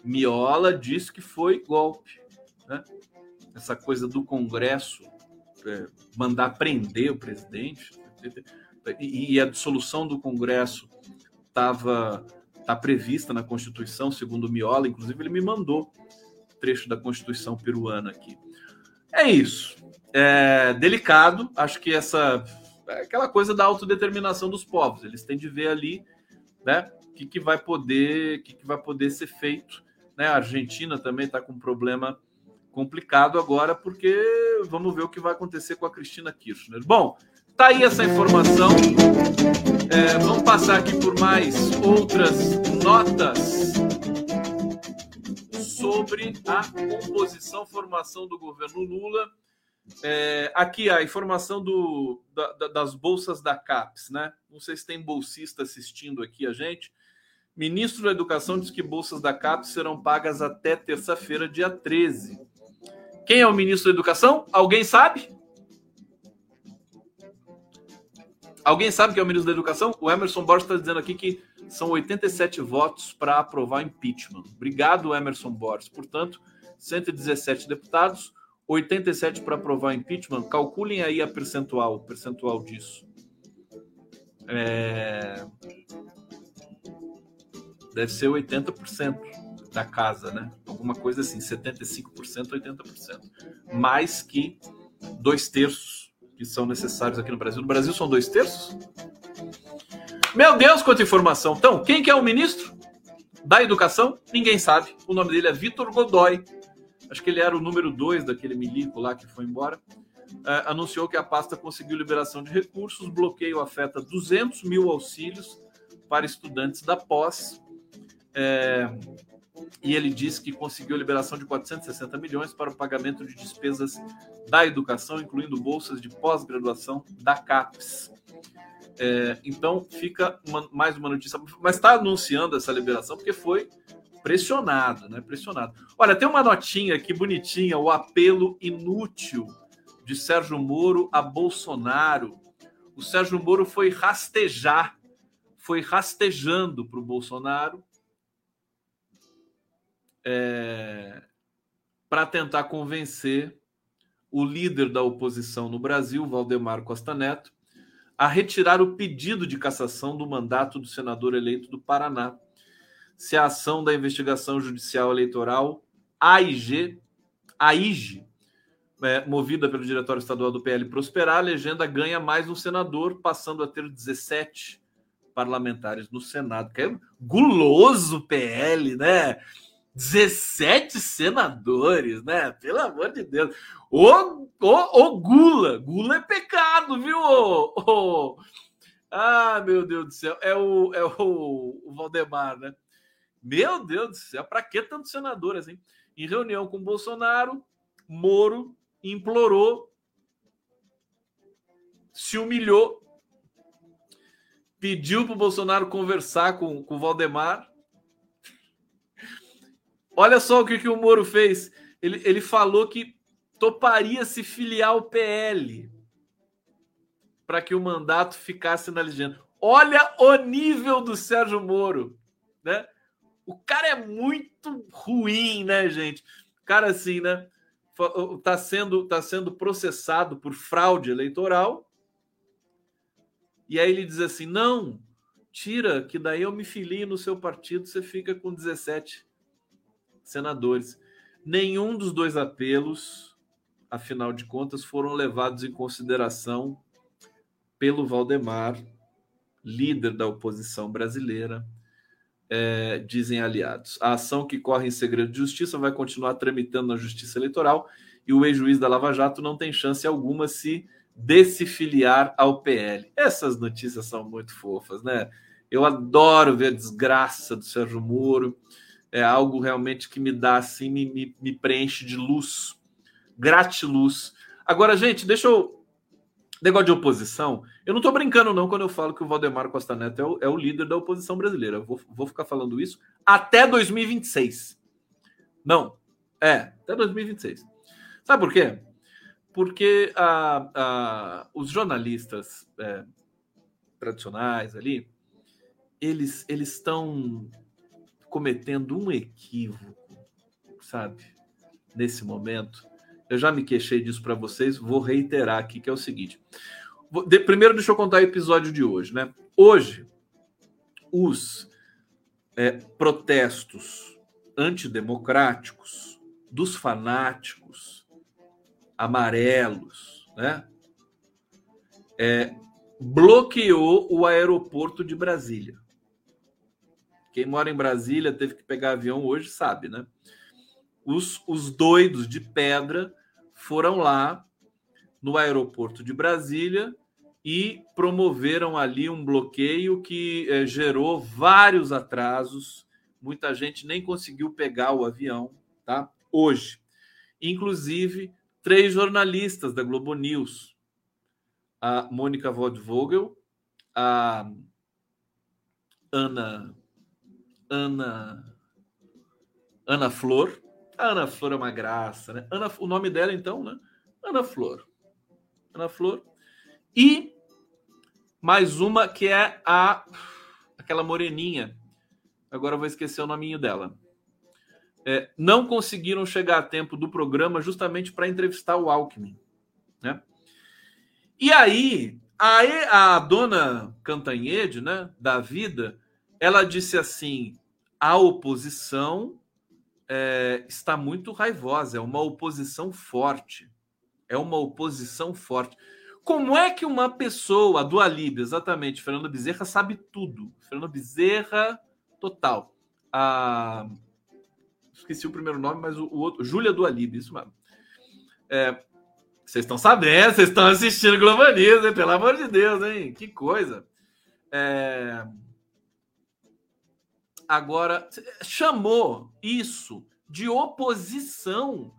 Miola disse que foi golpe, né? Essa coisa do Congresso é, mandar prender o presidente e, e a dissolução do Congresso estava tá prevista na Constituição, segundo Miola, inclusive ele me mandou trecho da Constituição peruana aqui. É isso. É delicado, acho que essa aquela coisa da autodeterminação dos povos. Eles têm de ver ali né? O que, que vai poder, que, que vai poder ser feito? Né? A Argentina também está com um problema complicado agora, porque vamos ver o que vai acontecer com a Cristina Kirchner. Bom, tá aí essa informação. É, vamos passar aqui por mais outras notas sobre a composição, formação do governo Lula. É, aqui a informação do, da, das bolsas da CAPES, né? Não sei se tem bolsista assistindo aqui a gente. Ministro da Educação diz que bolsas da CAPES serão pagas até terça-feira, dia 13. Quem é o ministro da Educação? Alguém sabe? Alguém sabe quem é o ministro da Educação? O Emerson Borges está dizendo aqui que são 87 votos para aprovar impeachment. Obrigado, Emerson Borges. Portanto, 117 deputados, 87 para aprovar impeachment, calculem aí a percentual, percentual disso. É... Deve ser 80% da casa, né? Alguma coisa assim, 75%, 80%. Mais que dois terços que são necessários aqui no Brasil. No Brasil são dois terços? Meu Deus, quanta informação! Então, quem que é o ministro da Educação? Ninguém sabe. O nome dele é Vitor Godoy acho que ele era o número dois daquele milico lá que foi embora, é, anunciou que a pasta conseguiu liberação de recursos, bloqueio afeta 200 mil auxílios para estudantes da pós, é, e ele disse que conseguiu liberação de 460 milhões para o pagamento de despesas da educação, incluindo bolsas de pós-graduação da CAPES. É, então fica uma, mais uma notícia, mas está anunciando essa liberação porque foi Pressionado, né? Pressionado. Olha, tem uma notinha aqui bonitinha, o apelo inútil de Sérgio Moro a Bolsonaro. O Sérgio Moro foi rastejar, foi rastejando para o Bolsonaro é, para tentar convencer o líder da oposição no Brasil, Valdemar Costa Neto, a retirar o pedido de cassação do mandato do senador eleito do Paraná se a ação da investigação judicial eleitoral AIG, AIG, é, movida pelo Diretório Estadual do PL prosperar, a legenda ganha mais um senador, passando a ter 17 parlamentares no Senado. Que é guloso PL, né? 17 senadores, né? Pelo amor de Deus. Ô, ô, ô Gula, Gula é pecado, viu? Ô, ô. Ah, meu Deus do céu. É o, é o, o Valdemar, né? Meu Deus do céu, para que tanto senador assim? Em reunião com Bolsonaro, Moro implorou, se humilhou, pediu para o Bolsonaro conversar com, com o Valdemar. Olha só o que, que o Moro fez. Ele, ele falou que toparia se filiar ao PL para que o mandato ficasse na legenda. Olha o nível do Sérgio Moro, né? O cara é muito ruim, né, gente? O cara assim, né? Tá sendo, tá sendo processado por fraude eleitoral. E aí ele diz assim: não, tira, que daí eu me filio no seu partido, você fica com 17 senadores. Nenhum dos dois apelos, afinal de contas, foram levados em consideração pelo Valdemar, líder da oposição brasileira é, dizem aliados. A ação que corre em segredo de justiça vai continuar tramitando na Justiça Eleitoral e o ex-juiz da Lava Jato não tem chance alguma se desse filiar ao PL. Essas notícias são muito fofas, né? Eu adoro ver a desgraça do Sérgio Moro. É algo realmente que me dá assim, me, me, me preenche de luz, gratiluz. Agora, gente, deixa eu Negócio de oposição, eu não estou brincando, não, quando eu falo que o Valdemar Costa Neto é o, é o líder da oposição brasileira. Eu vou, vou ficar falando isso até 2026. Não, é, até 2026. Sabe por quê? Porque a, a, os jornalistas é, tradicionais ali, eles eles estão cometendo um equívoco, sabe? Nesse momento, eu já me queixei disso para vocês, vou reiterar aqui que é o seguinte. Primeiro, deixa eu contar o episódio de hoje, né? Hoje, os é, protestos antidemocráticos dos fanáticos amarelos, né? É, bloqueou o aeroporto de Brasília. Quem mora em Brasília teve que pegar avião hoje, sabe, né? Os, os doidos de pedra foram lá no aeroporto de Brasília e promoveram ali um bloqueio que eh, gerou vários atrasos. Muita gente nem conseguiu pegar o avião, tá? Hoje, inclusive três jornalistas da Globo News, a Mônica Vodvogel, a Ana Ana Ana Flor Ana Flor é uma graça, né? Ana, o nome dela, então, né? Ana Flor. Ana Flor. E mais uma que é a aquela moreninha. Agora eu vou esquecer o nominho dela. É, não conseguiram chegar a tempo do programa justamente para entrevistar o Alckmin, né? E aí, a, a dona Cantanhede, né, da vida, ela disse assim: a oposição é, está muito raivosa, é uma oposição forte. É uma oposição forte. Como é que uma pessoa do Alib, exatamente, Fernando Bezerra, sabe tudo? Fernando Bezerra, total. A... Esqueci o primeiro nome, mas o, o outro, Júlia do Alib, isso mesmo. É, vocês estão sabendo, vocês estão assistindo Globo News, hein? pelo amor de Deus, hein? Que coisa. É agora chamou isso de oposição.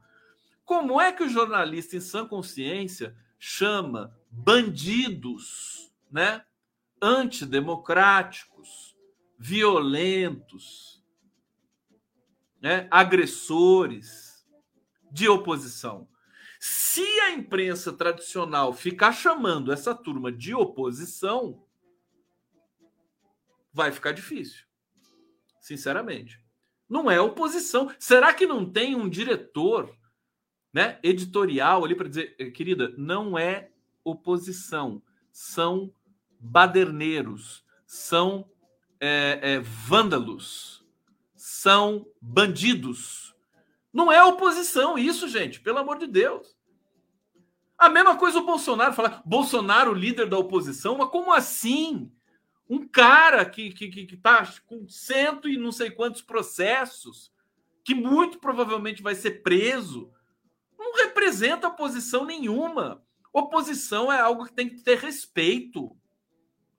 Como é que o jornalista em sã consciência chama bandidos, né, antidemocráticos, violentos, né, agressores de oposição? Se a imprensa tradicional ficar chamando essa turma de oposição, vai ficar difícil sinceramente. Não é oposição. Será que não tem um diretor, né, editorial ali para dizer, eh, querida, não é oposição, são baderneiros, são é, é, vândalos, são bandidos. Não é oposição isso, gente, pelo amor de Deus. A mesma coisa o Bolsonaro falar, Bolsonaro, líder da oposição, mas como assim? Um cara que, que, que, que tá com cento e não sei quantos processos que muito provavelmente vai ser preso, não representa oposição nenhuma. Oposição é algo que tem que ter respeito,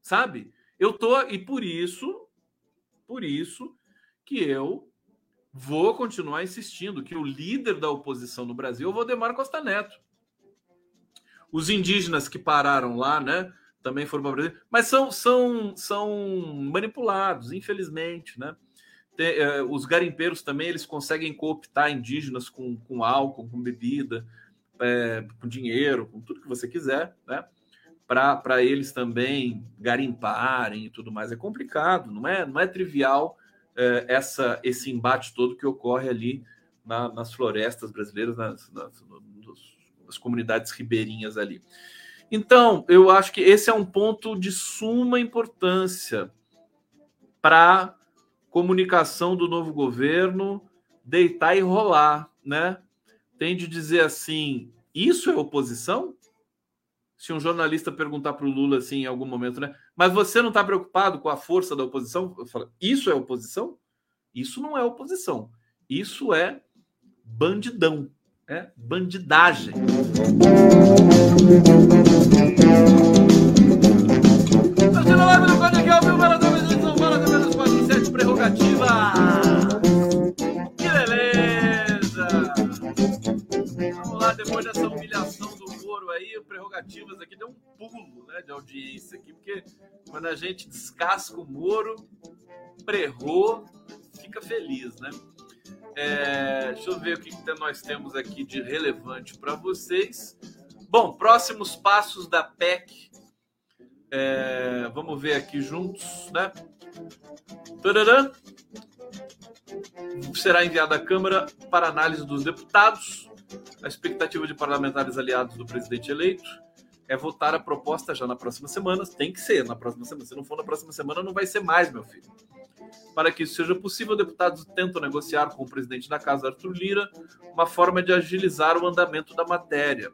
sabe? Eu tô e por isso, por isso que eu vou continuar insistindo que o líder da oposição no Brasil é o Valdemar Costa Neto. Os indígenas que pararam lá, né, também foram para o Brasil, mas são, são, são manipulados, infelizmente, né? Tem, eh, os garimpeiros também eles conseguem cooptar indígenas com, com álcool, com bebida, é, com dinheiro, com tudo que você quiser, né? Para eles também garimparem e tudo mais. É complicado, não é, não é trivial é, essa, esse embate todo que ocorre ali na, nas florestas brasileiras, nas, nas, nas comunidades ribeirinhas ali. Então, eu acho que esse é um ponto de suma importância para comunicação do novo governo deitar e rolar, né? Tem de dizer assim, isso é oposição? Se um jornalista perguntar para o Lula assim em algum momento, né? Mas você não está preocupado com a força da oposição? Eu falo, isso é oposição? Isso não é oposição. Isso é bandidão, é bandidagem. Continua live no Código ao vivo, para São Paulo, 47 prerrogativa. Que beleza! Vamos lá, depois dessa humilhação do Moro aí, Prerrogativas aqui deu um pulo né, de audiência aqui, porque quando a gente descasca o Moro, prerrou, fica feliz, né? É, deixa eu ver o que, que nós temos aqui de relevante para vocês. Bom, próximos passos da PEC. É, vamos ver aqui juntos, né? Tadadã. Será enviada à Câmara para análise dos deputados. A expectativa de parlamentares aliados do presidente eleito é votar a proposta já na próxima semana. Tem que ser na próxima semana. Se não for na próxima semana, não vai ser mais, meu filho. Para que isso seja possível, deputados tentam negociar com o presidente da Casa, Arthur Lira, uma forma de agilizar o andamento da matéria.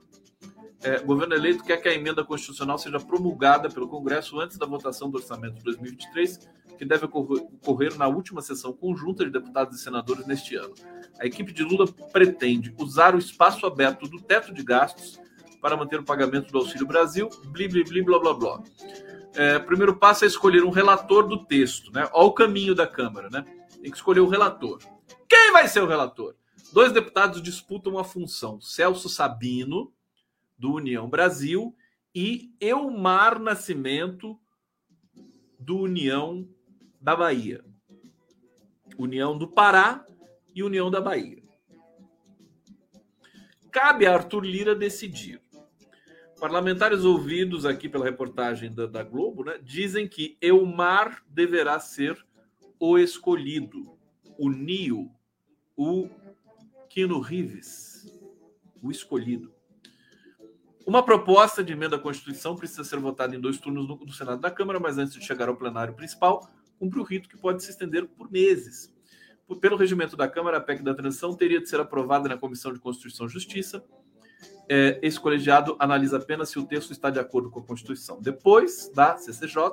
É, o governo eleito quer que a emenda constitucional seja promulgada pelo Congresso antes da votação do orçamento de 2023, que deve ocorrer na última sessão conjunta de deputados e senadores neste ano. A equipe de Lula pretende usar o espaço aberto do teto de gastos para manter o pagamento do Auxílio Brasil, bli, bli, blá, blá, blá. É, primeiro passo é escolher um relator do texto, né? Olha o caminho da Câmara, né? Tem que escolher o relator. Quem vai ser o relator? Dois deputados disputam a função: Celso Sabino, do União Brasil, e Elmar Nascimento, do União da Bahia. União do Pará e União da Bahia. Cabe a Arthur Lira decidir. Parlamentares ouvidos aqui pela reportagem da, da Globo né, dizem que Elmar deverá ser o escolhido, o Nio, o Kino Rives, o escolhido. Uma proposta de emenda à Constituição precisa ser votada em dois turnos no, no Senado da Câmara, mas antes de chegar ao plenário principal, cumpre o rito que pode se estender por meses. Pelo regimento da Câmara, a PEC da transição teria de ser aprovada na Comissão de Constituição e Justiça, é, esse colegiado analisa apenas se o texto está de acordo com a Constituição. Depois da CCJ,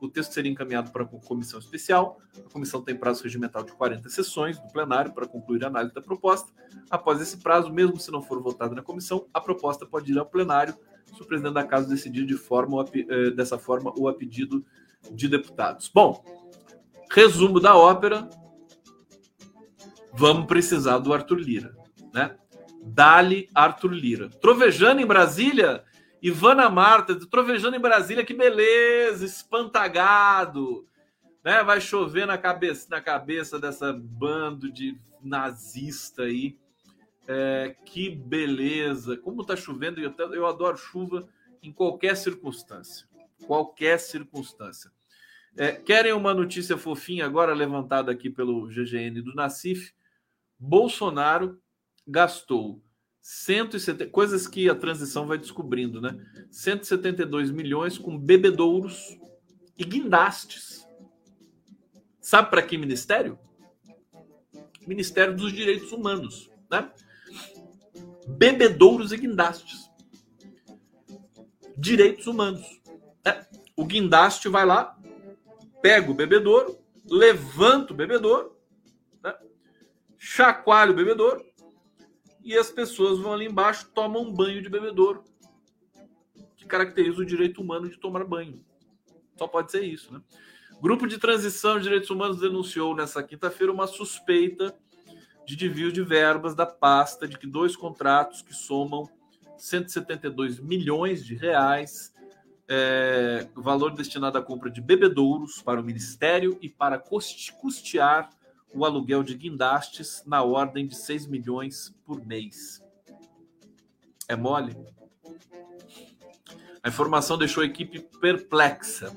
o texto seria encaminhado para a comissão especial. A comissão tem prazo regimental de 40 sessões do plenário para concluir a análise da proposta. Após esse prazo, mesmo se não for votada na comissão, a proposta pode ir ao plenário se o presidente da casa decidir de forma, eh, dessa forma ou a pedido de deputados. Bom, resumo da ópera. Vamos precisar do Arthur Lira, né? Dali Arthur Lira. Trovejando em Brasília, Ivana Marta, trovejando em Brasília, que beleza, espantagado. Né? Vai chover na cabeça, na cabeça dessa bando de nazista aí. É, que beleza! Como tá chovendo, eu, eu adoro chuva em qualquer circunstância. Qualquer circunstância. É, querem uma notícia fofinha agora levantada aqui pelo GGN do Nacif? Bolsonaro gastou 170, coisas que a transição vai descobrindo, né? 172 milhões com bebedouros e guindastes. Sabe para que ministério? Ministério dos Direitos Humanos, né? Bebedouros e guindastes. Direitos humanos. É, o guindaste vai lá, pega o bebedouro, levanta o bebedouro chacoalha o bebedouro e as pessoas vão ali embaixo, tomam um banho de bebedouro, que caracteriza o direito humano de tomar banho. Só pode ser isso, né? Grupo de Transição de Direitos Humanos denunciou nessa quinta-feira uma suspeita de desvio de verbas da pasta de que dois contratos que somam 172 milhões de reais, é, valor destinado à compra de bebedouros para o Ministério e para custear o aluguel de guindastes na ordem de 6 milhões por mês. É mole? A informação deixou a equipe perplexa.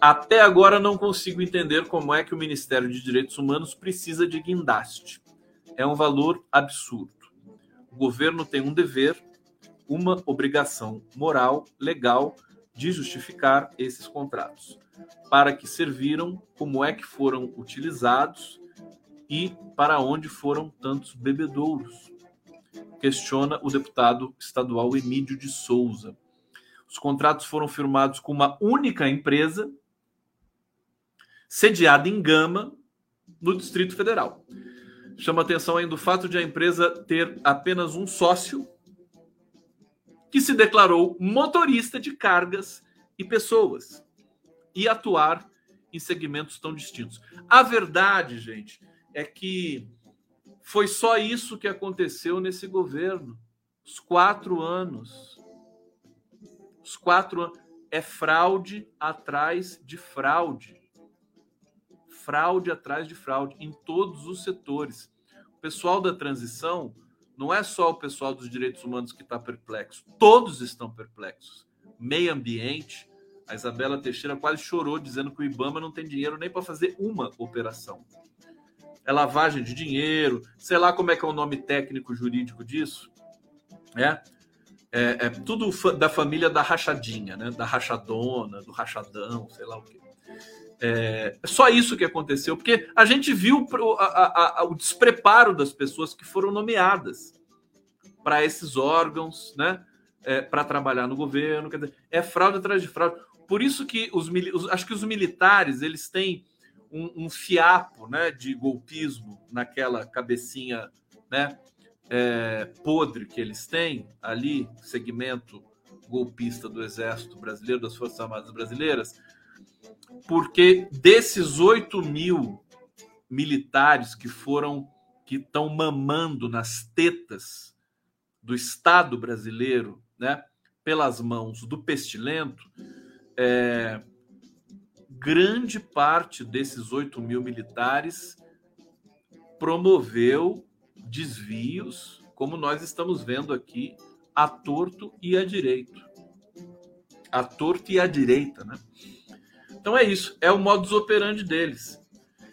Até agora não consigo entender como é que o Ministério de Direitos Humanos precisa de guindaste. É um valor absurdo. O governo tem um dever, uma obrigação moral, legal, de justificar esses contratos. Para que serviram, como é que foram utilizados e para onde foram tantos bebedouros? Questiona o deputado estadual Emílio de Souza. Os contratos foram firmados com uma única empresa, sediada em Gama, no Distrito Federal. Chama atenção ainda o fato de a empresa ter apenas um sócio que se declarou motorista de cargas e pessoas e atuar em segmentos tão distintos. A verdade, gente, é que foi só isso que aconteceu nesse governo. Os quatro anos. Os quatro anos. É fraude atrás de fraude. Fraude atrás de fraude em todos os setores. O pessoal da transição não é só o pessoal dos direitos humanos que está perplexo. Todos estão perplexos. Meio ambiente. A Isabela Teixeira quase chorou dizendo que o Ibama não tem dinheiro nem para fazer uma operação é lavagem de dinheiro, sei lá como é que é o nome técnico jurídico disso, é, é, é tudo da família da rachadinha, né? Da rachadona, do rachadão, sei lá o que. É, é só isso que aconteceu, porque a gente viu a, a, a, o despreparo das pessoas que foram nomeadas para esses órgãos, né? É, para trabalhar no governo, dizer, é fraude atrás de fraude. Por isso que os, os acho que os militares eles têm um, um fiapo né, de golpismo naquela cabecinha né, é, podre que eles têm ali, segmento golpista do Exército Brasileiro, das Forças Armadas Brasileiras, porque desses 8 mil militares que foram, que estão mamando nas tetas do Estado brasileiro, né, pelas mãos do pestilento, é, grande parte desses 8 mil militares promoveu desvios, como nós estamos vendo aqui, a torto e a direito. A torto e a direita, né? Então é isso, é o modus operandi deles.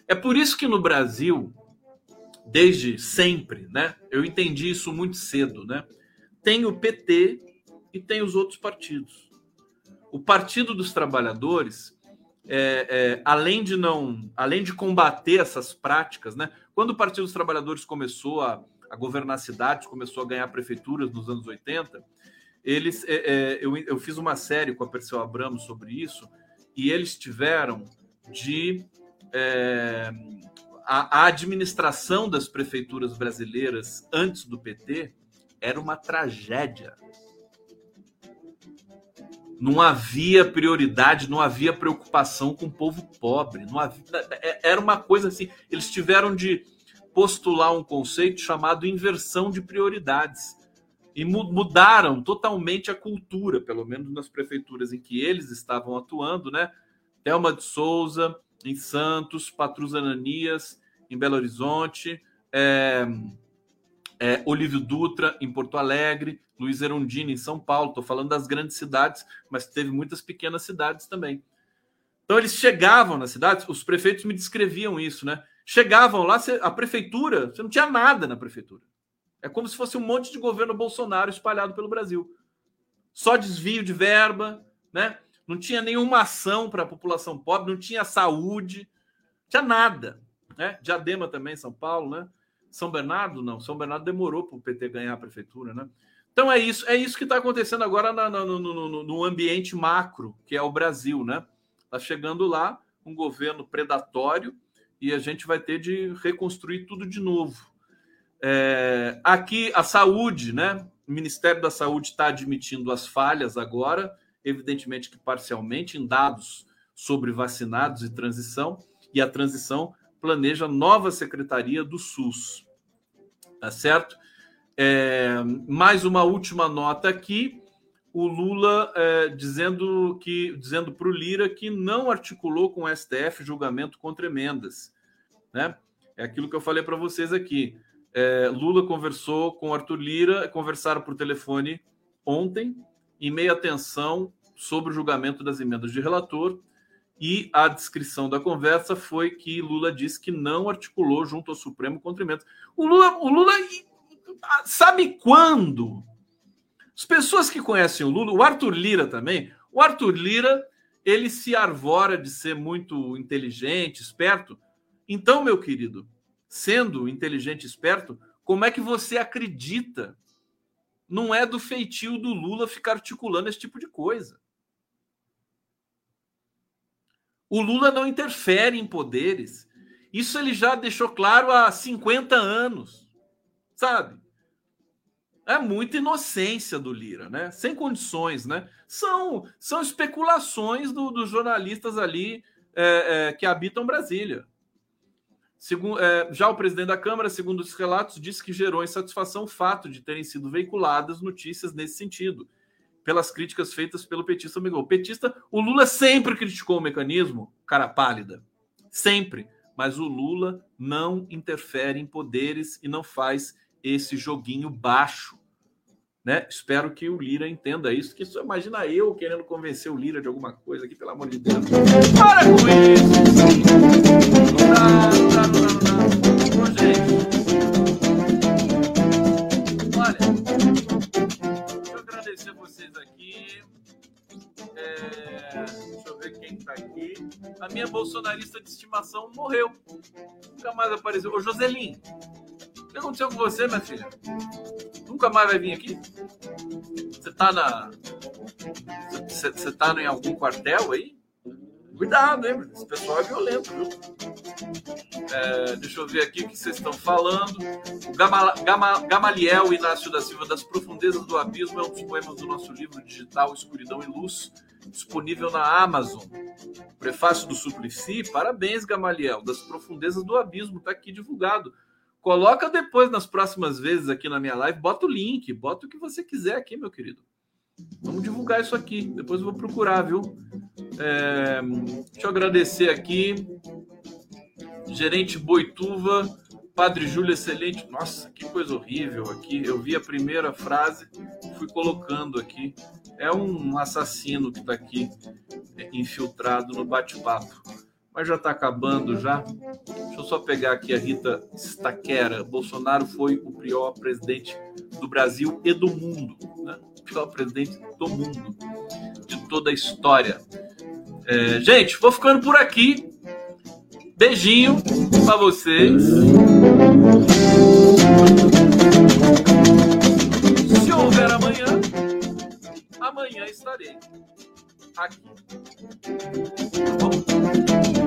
É por isso que no Brasil, desde sempre, né? Eu entendi isso muito cedo, né? Tem o PT e tem os outros partidos. O Partido dos Trabalhadores é, é, além de não, além de combater essas práticas, né? Quando o Partido dos Trabalhadores começou a, a governar cidades, começou a ganhar prefeituras nos anos 80, eles, é, é, eu, eu fiz uma série com a Perseu Abramo sobre isso e eles tiveram de é, a, a administração das prefeituras brasileiras antes do PT era uma tragédia não havia prioridade, não havia preocupação com o povo pobre. Não havia, é, era uma coisa assim. Eles tiveram de postular um conceito chamado inversão de prioridades. E mudaram totalmente a cultura, pelo menos nas prefeituras em que eles estavam atuando, né? Thelma de Souza, em Santos, Patrus Ananias, em Belo Horizonte, é, é, Olívio Dutra, em Porto Alegre, Luiz Erundini, em São Paulo. Estou falando das grandes cidades, mas teve muitas pequenas cidades também. Então, eles chegavam nas cidades, os prefeitos me descreviam isso, né? Chegavam lá, a prefeitura, você não tinha nada na prefeitura. É como se fosse um monte de governo Bolsonaro espalhado pelo Brasil. Só desvio de verba, né? Não tinha nenhuma ação para a população pobre, não tinha saúde, não tinha nada. Né? Diadema também, São Paulo, né? São Bernardo, não. São Bernardo demorou para o PT ganhar a prefeitura, né? Então é isso, é isso que está acontecendo agora na, no, no, no, ambiente macro, que é o Brasil, né? Está chegando lá um governo predatório e a gente vai ter de reconstruir tudo de novo. É, aqui, a saúde, né? O Ministério da Saúde está admitindo as falhas agora, evidentemente que parcialmente, em dados sobre vacinados e transição, e a transição planeja nova secretaria do SUS. Tá certo? É, mais uma última nota aqui o Lula é, dizendo que dizendo para o Lira que não articulou com o STF julgamento contra emendas, né? É aquilo que eu falei para vocês aqui. É, Lula conversou com Arthur Lira, conversaram por telefone ontem, em meia tensão sobre o julgamento das emendas de relator, e a descrição da conversa foi que Lula disse que não articulou junto ao Supremo contra emendas. O Lula, o Lula sabe quando as pessoas que conhecem o Lula, o Arthur Lira também, o Arthur Lira, ele se arvora de ser muito inteligente, esperto. Então, meu querido, sendo inteligente e esperto, como é que você acredita? Não é do feitio do Lula ficar articulando esse tipo de coisa. O Lula não interfere em poderes. Isso ele já deixou claro há 50 anos. Sabe? É muita inocência do Lira, né? Sem condições, né? São, são especulações do, dos jornalistas ali é, é, que habitam Brasília. Segundo, é, já o presidente da Câmara, segundo os relatos, disse que gerou insatisfação o fato de terem sido veiculadas notícias nesse sentido, pelas críticas feitas pelo petista Miguel. O petista, o Lula sempre criticou o mecanismo, cara pálida, sempre. Mas o Lula não interfere em poderes e não faz esse joguinho baixo. Né? Espero que o Lira entenda isso. Que só imagina eu querendo convencer o Lira de alguma coisa aqui, pelo amor de Deus. Para com isso! Não dá, não dá, não dá, não dá. Está aqui. A minha bolsonarista de estimação morreu. Nunca mais apareceu. Ô, Joselin, que aconteceu com você, minha filha? Nunca mais vai vir aqui? Você tá na. Você tá em algum quartel aí? Cuidado, hein? Esse pessoal é violento, viu? É, deixa eu ver aqui o que vocês estão falando. O Gama, Gama, Gamaliel Inácio da Silva, Das Profundezas do Abismo, é um dos poemas do nosso livro digital Escuridão e Luz, disponível na Amazon. Prefácio do Suplicy, parabéns, Gamaliel. Das Profundezas do Abismo, está aqui divulgado. Coloca depois nas próximas vezes aqui na minha live, bota o link, bota o que você quiser aqui, meu querido. Vamos divulgar isso aqui. Depois eu vou procurar, viu? É, deixa eu agradecer aqui. Gerente Boituva, Padre Júlio Excelente. Nossa, que coisa horrível aqui. Eu vi a primeira frase, fui colocando aqui. É um assassino que está aqui é, infiltrado no bate-papo mas já está acabando já. Deixa eu só pegar aqui a Rita Staquera. Bolsonaro foi o pior presidente do Brasil e do mundo, né? O pior presidente do mundo, de toda a história. É, gente, vou ficando por aqui. Beijinho para vocês. Se houver amanhã, amanhã estarei aqui. Tá bom?